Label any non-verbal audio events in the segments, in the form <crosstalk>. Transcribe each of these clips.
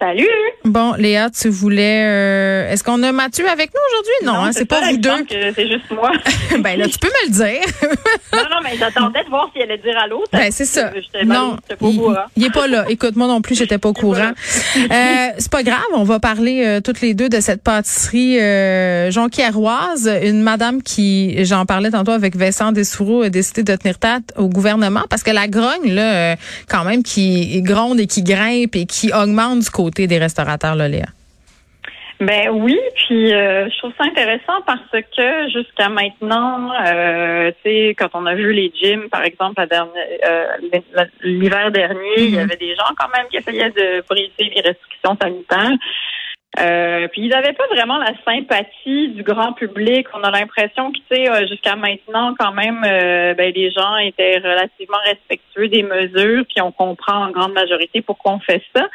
Salut! Bon, Léa, tu voulais. euh, Est-ce qu'on a Mathieu avec nous aujourd'hui? Non, hein, c'est pas vous deux. C'est juste moi. <laughs> ben là, tu peux me le dire. <laughs> non, non, mais j'attendais de voir si elle allait dire à l'autre. Ben, c'est ça. Non, au il, courant. il est pas là. Écoute, moi non plus, <laughs> j'étais pas au courant. Euh, c'est pas grave, on va parler euh, toutes les deux de cette pâtisserie euh. Une madame qui, j'en parlais tantôt avec Vincent Dessoureau, a décidé de tenir tête au gouvernement parce que la grogne, là, euh, quand même, qui gronde et qui grimpe et qui augmente du côté des restaurateurs, là, Léa. Ben oui, puis euh, je trouve ça intéressant parce que jusqu'à maintenant, euh, tu sais, quand on a vu les gyms, par exemple, euh, l'hiver dernier, il y avait des gens quand même qui essayaient de briser les restrictions sanitaires. Euh, puis ils n'avaient pas vraiment la sympathie du grand public. On a l'impression que, tu sais, euh, jusqu'à maintenant, quand même, euh, ben, les gens étaient relativement respectueux des mesures, puis on comprend en grande majorité pourquoi on fait ça.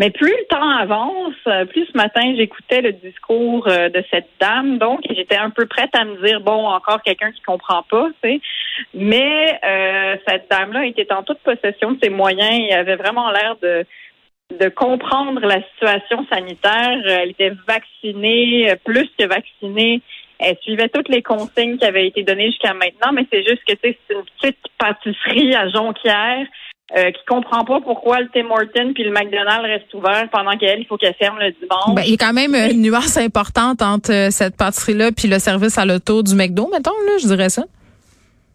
Mais plus le temps avance, euh, plus ce matin, j'écoutais le discours de cette dame, donc j'étais un peu prête à me dire, bon, encore quelqu'un qui comprend pas, tu sais. Mais euh, cette dame-là était en toute possession de ses moyens et avait vraiment l'air de de comprendre la situation sanitaire. Euh, Elle était vaccinée, euh, plus que vaccinée. Elle suivait toutes les consignes qui avaient été données jusqu'à maintenant, mais c'est juste que c'est une petite pâtisserie à Jonquière euh, qui comprend pas pourquoi le Tim Hortons puis le McDonald's restent ouverts pendant qu'elle, il faut qu'elle ferme le dimanche. Ben, il y a quand même une nuance importante entre euh, cette pâtisserie-là puis le service à l'auto du McDo, mettons, là, je dirais ça.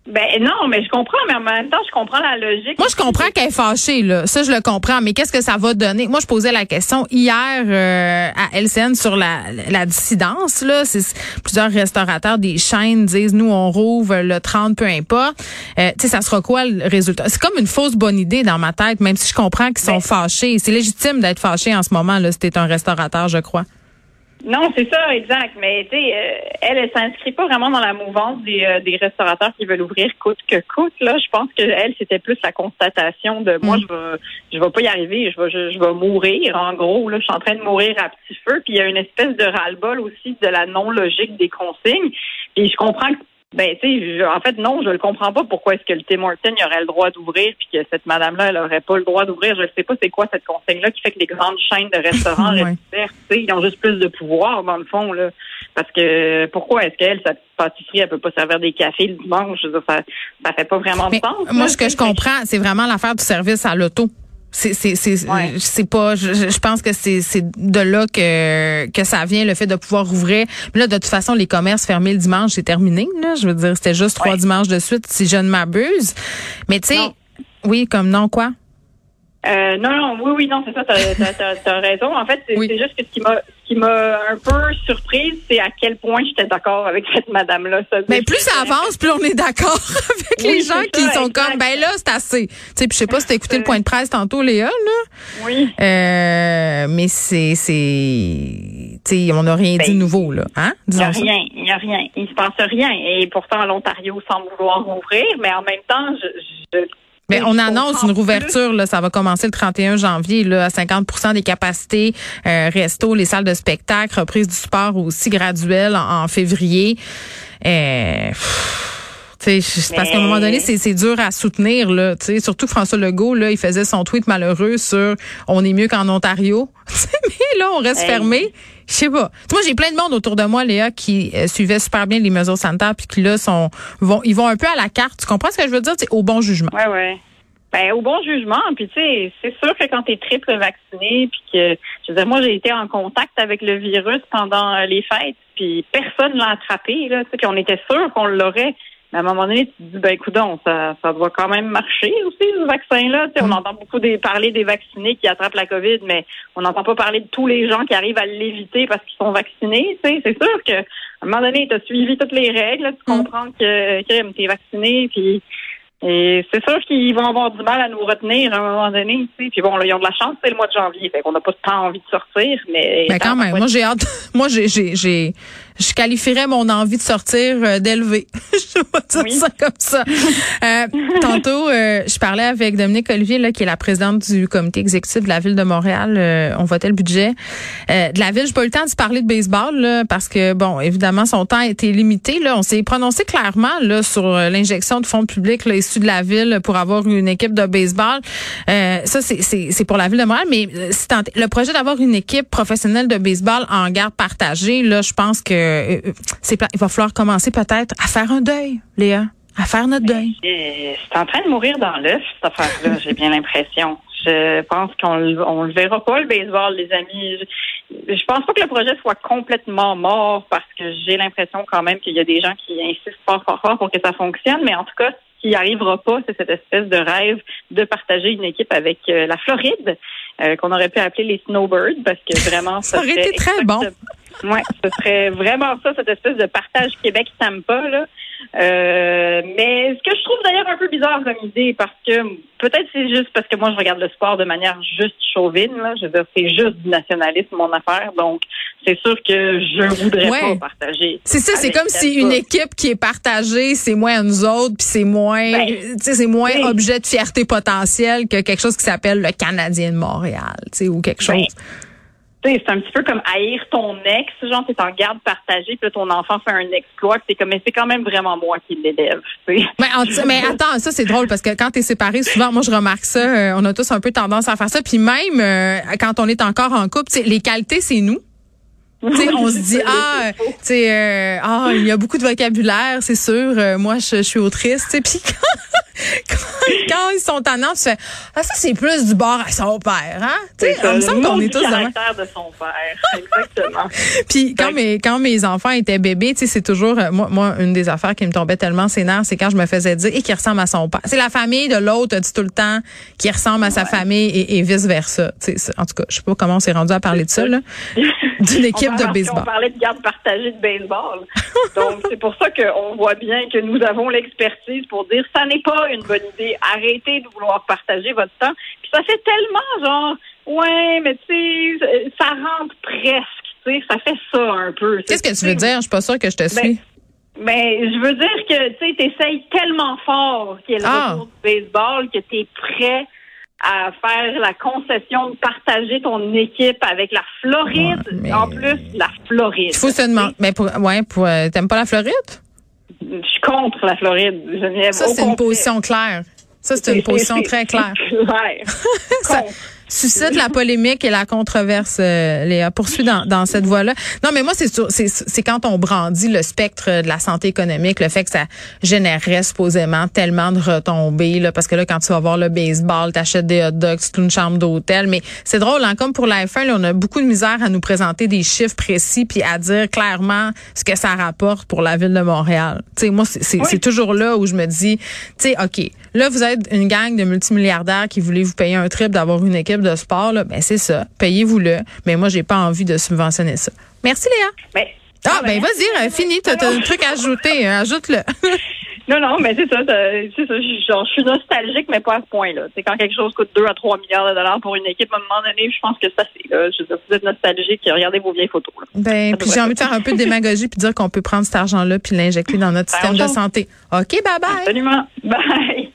Ben non, mais je comprends, mais en même temps, je comprends la logique. Moi, je comprends qu'elle est fâchée, là. Ça, je le comprends. Mais qu'est-ce que ça va donner? Moi, je posais la question hier euh, à LCN sur la, la dissidence, là. C'est, plusieurs restaurateurs des chaînes disent, nous, on rouvre le 30, peu importe. Euh, tu sais, ça sera quoi le résultat? C'est comme une fausse bonne idée dans ma tête, même si je comprends qu'ils sont Ben- fâchés. C'est légitime d'être fâché en ce moment, là, si t'es un restaurateur, je crois. Non, c'est ça, exact. Mais tu sais, euh, elle, elle s'inscrit pas vraiment dans la mouvance des, euh, des restaurateurs qui veulent ouvrir coûte que coûte. Là, je pense que elle, c'était plus la constatation de moi, je vais, je vais pas y arriver, je vais, je, je vais mourir. En gros, là, je suis en train de mourir à petit feu. Puis il y a une espèce de ras-le-bol aussi de la non logique des consignes. Puis je comprends que ben, tu sais, en fait, non, je le comprends pas. Pourquoi est-ce que le Tim Hortons il aurait le droit d'ouvrir puis que cette madame-là, elle aurait pas le droit d'ouvrir? Je ne sais pas c'est quoi cette consigne-là qui fait que les grandes chaînes de restaurants Ouais. restent ouvertes. Tu sais, ils ont juste plus de pouvoir, dans le fond, là. Parce que, pourquoi est-ce qu'elle, sa pâtisserie, elle peut pas servir des cafés le dimanche? Je veux dire, ça, ça fait pas vraiment Mais de sens. moi, là, ce que je comprends, c'est vraiment l'affaire du service à l'auto. C'est c'est c'est Ouais. c'est pas je, je- pense que c'est c'est de là que que ça vient le fait de pouvoir ouvrir. Mais là de toute façon les commerces fermés le dimanche c'est terminé là, je veux dire c'était juste trois dimanches de suite si je ne m'abuse. Mais tu sais oui comme non quoi? Euh, non, non, oui, oui, non, c'est ça, t'as, t'as, t'as, t'as raison. En fait, c'est, Oui. c'est juste que ce qui m'a, ce qui m'a un peu surprise, c'est à quel point j'étais d'accord avec cette madame-là. Mais plus ça avance, plus on est d'accord <laughs> avec Oui, les gens qui sont exact. comme ben là c'est assez. Tu sais puis je sais pas si t'as écouté le point de presse tantôt Léa là. Oui. Euh, mais c'est c'est tu sais on n'a rien Ben, dit de nouveau là, hein? Il n'y a rien, il n'y a rien. Il se passe rien. Et pourtant, l'Ontario semble vouloir ouvrir, mais en même temps, je. je Mais on annonce une rouverture, là, ça va commencer le 31 janvier, là, à 50% des capacités, euh, resto, les salles de spectacle, reprise du sport aussi graduelle en, en février. Euh, pff, parce qu'à un moment donné, c'est c'est dur à soutenir, là. Tu sais, surtout François Legault, là, il faisait son tweet malheureux sur on est mieux qu'en Ontario. <laughs> Mais là, on reste Hey. fermé. Je sais pas. Moi, j'ai plein de monde autour de moi, Léa, qui euh, suivait super bien les mesures sanitaires, puis qui là sont vont ils vont un peu à la carte. Tu comprends ce que je veux dire? C'est au bon jugement. Ouais, ouais. Ben, au bon jugement, puis tu sais, c'est sûr que quand tu es triple vacciné, puis que, je veux dire, moi, j'ai été en contact avec le virus pendant euh, les fêtes, puis personne l'a attrapé, là, tu sais, puis on était sûr qu'on l'aurait. Mais à un moment donné, tu te dis, ben écoute, ça, ça doit quand même marcher aussi, ce vaccin-là. Tu sais, On Mm. entend beaucoup des, parler des vaccinés qui attrapent la COVID, mais on n'entend pas parler de tous les gens qui arrivent à l'éviter parce qu'ils sont vaccinés. Tu sais, C'est sûr que à un moment donné, tu as suivi toutes les règles, tu Mm. comprends que tu es vacciné, puis et c'est sûr qu'ils vont avoir du mal à nous retenir à un moment donné. Tu sais. Puis bon, là, ils ont de la chance, c'est le mois de janvier, fait qu'on n'a pas tant envie de sortir, mais Ben quand même, moi j'ai hâte. <laughs> Moi j'ai j'ai j'ai je qualifierais mon envie de sortir euh, d'élever. <laughs> je vais dire Oui. ça comme ça. Euh, tantôt, euh, je parlais avec Dominique Olivier, là, qui est la présidente du comité exécutif de la ville de Montréal. Euh, on votait le budget euh, de la ville. J'ai pas eu le temps de parler de baseball là, parce que bon, évidemment, son temps a été limité. Là, on s'est prononcé clairement là sur euh, l'injection de fonds publics là, issus de la ville pour avoir une équipe de baseball. Euh, ça, c'est pour la ville de Montréal, mais le projet d'avoir une équipe professionnelle de baseball en garde partagée, là, je pense que euh, euh, c'est il va falloir commencer peut-être à faire un deuil, Léa, à faire notre deuil. C'est en train de mourir dans l'œuf, cette affaire-là, <laughs> j'ai bien l'impression. Je pense qu'on le- on le verra pas, le baseball, les amis. Je, je pense pas que le projet soit complètement mort parce que j'ai l'impression quand même qu'il y a des gens qui insistent fort, fort, fort pour que ça fonctionne. Mais en tout cas, ce qui arrivera pas, c'est cette espèce de rêve de partager une équipe avec euh, la Floride, euh, qu'on aurait pu appeler les Snowbirds parce que vraiment, Ça aurait serait été très bon. Ouais, ce serait vraiment ça, cette espèce de partage Québec-Tampa, là. Euh, mais ce que je trouve d'ailleurs un peu bizarre comme idée, parce que peut-être c'est juste parce que moi je regarde le sport de manière juste chauvine, là. Je veux dire, c'est juste du nationalisme mon affaire, donc c'est sûr que je voudrais Ouais. pas partager. C'est ça, c'est comme si une équipe qui est partagée, c'est moins à nous autres, puis c'est moins, Ben, tu sais, c'est moins oui. objet de fierté potentielle que quelque chose qui s'appelle le Canadien de Montréal, tu sais, ou quelque Ben, chose. C'est un petit peu comme haïr ton ex, genre t'es en garde partagée, puis là, ton enfant fait un exploit, t'es comme mais c'est quand même vraiment moi qui l'élève. Mais, mais attends, ça c'est drôle parce que quand t'es séparé, souvent, moi je remarque ça, euh, on a tous un peu tendance à faire ça. Puis même euh, quand on est encore en couple, les qualités c'est nous. Tu sais, on se dit <laughs> ah, tu sais, euh, ah, il y a beaucoup de vocabulaire, c'est sûr. euh, moi, je, je suis autrice. Puis quand, <laughs> quand, <laughs> quand ils sont tannants, tu fais ah ça c'est plus du bord à son père, hein? Tu sais, il me le semble qu'on est tous caractère de son père, <laughs> exactement. Puis quand mes quand mes enfants étaient bébés, tu sais, c'est toujours euh, moi moi une des affaires qui me tombait tellement ses nerfs, c'est quand je me faisais dire et qui ressemble à son père. C'est la famille de l'autre dit tout le temps qui ressemble à sa famille et, et vice versa. Tu sais, en tout cas, je sais pas comment on s'est rendu à parler de ça là, d'une <laughs> équipe de baseball. On parlait de garde partagée de baseball. Donc, c'est pour ça qu'on voit bien que nous avons l'expertise pour dire ça n'est pas une bonne idée. Arrêtez de vouloir partager votre temps. Puis ça fait tellement genre, ouais, mais tu sais, ça rentre presque. Tu sais, ça fait ça un peu. Qu'est-ce que tu veux dire? Je suis pas sûre que je te suis. Ben, je veux dire que tu sais, t'essayes tellement fort qu'il y ait le Ah. retour du baseball que t'es prêt à faire la concession de partager ton équipe avec la Floride. Ouais, mais- En plus, la Floride. Il faut se demander. Mais pour ouais, pour euh, t'aimes pas la Floride? Je suis contre la Floride. Ça c'est une position claire. Ça c'est une position très claire. clair. <laughs> Ça- Contre. Suscite la polémique et la controverse, euh, Léa. Poursuis dans, dans cette voie-là. Non, mais moi, c'est sûr- c'est c'est quand on brandit le spectre de la santé économique, le fait que ça générerait supposément tellement de retombées, là, parce que là, quand tu vas voir le baseball, t'achètes des hot dogs, c'est une chambre d'hôtel. Mais c'est drôle, hein, comme pour la F1, là, on a beaucoup de misère à nous présenter des chiffres précis puis à dire clairement ce que ça rapporte pour la ville de Montréal. Tu sais, moi, c'est c'est- Oui. c'est toujours là où je me dis, tu sais, OK, là, vous êtes une gang de multimilliardaires qui voulez vous payer un trip d'avoir une équipe de sport, là, ben c'est ça, payez-vous-le. Mais moi, j'ai pas envie de subventionner ça. Merci, Léa. Mais, Ah, ben vas-y, euh, fini, t'as t'as un truc à ajouter, euh, ajoute-le. <laughs> Non, non, mais c'est ça. C'est ça. je- Genre, je suis nostalgique, mais pas à ce point-là. C'est quand quelque chose coûte 2 à 3 milliards de dollars pour une équipe, à un moment donné, je pense que ça, c'est là. Je veux dire, vous êtes nostalgique, regardez vos vieilles photos. Là. ben, puis j'ai envie de faire un peu de démagogie puis dire qu'on peut prendre cet argent-là puis l'injecter dans notre Ben, système de santé. OK, bye bye. Absolument. Bye.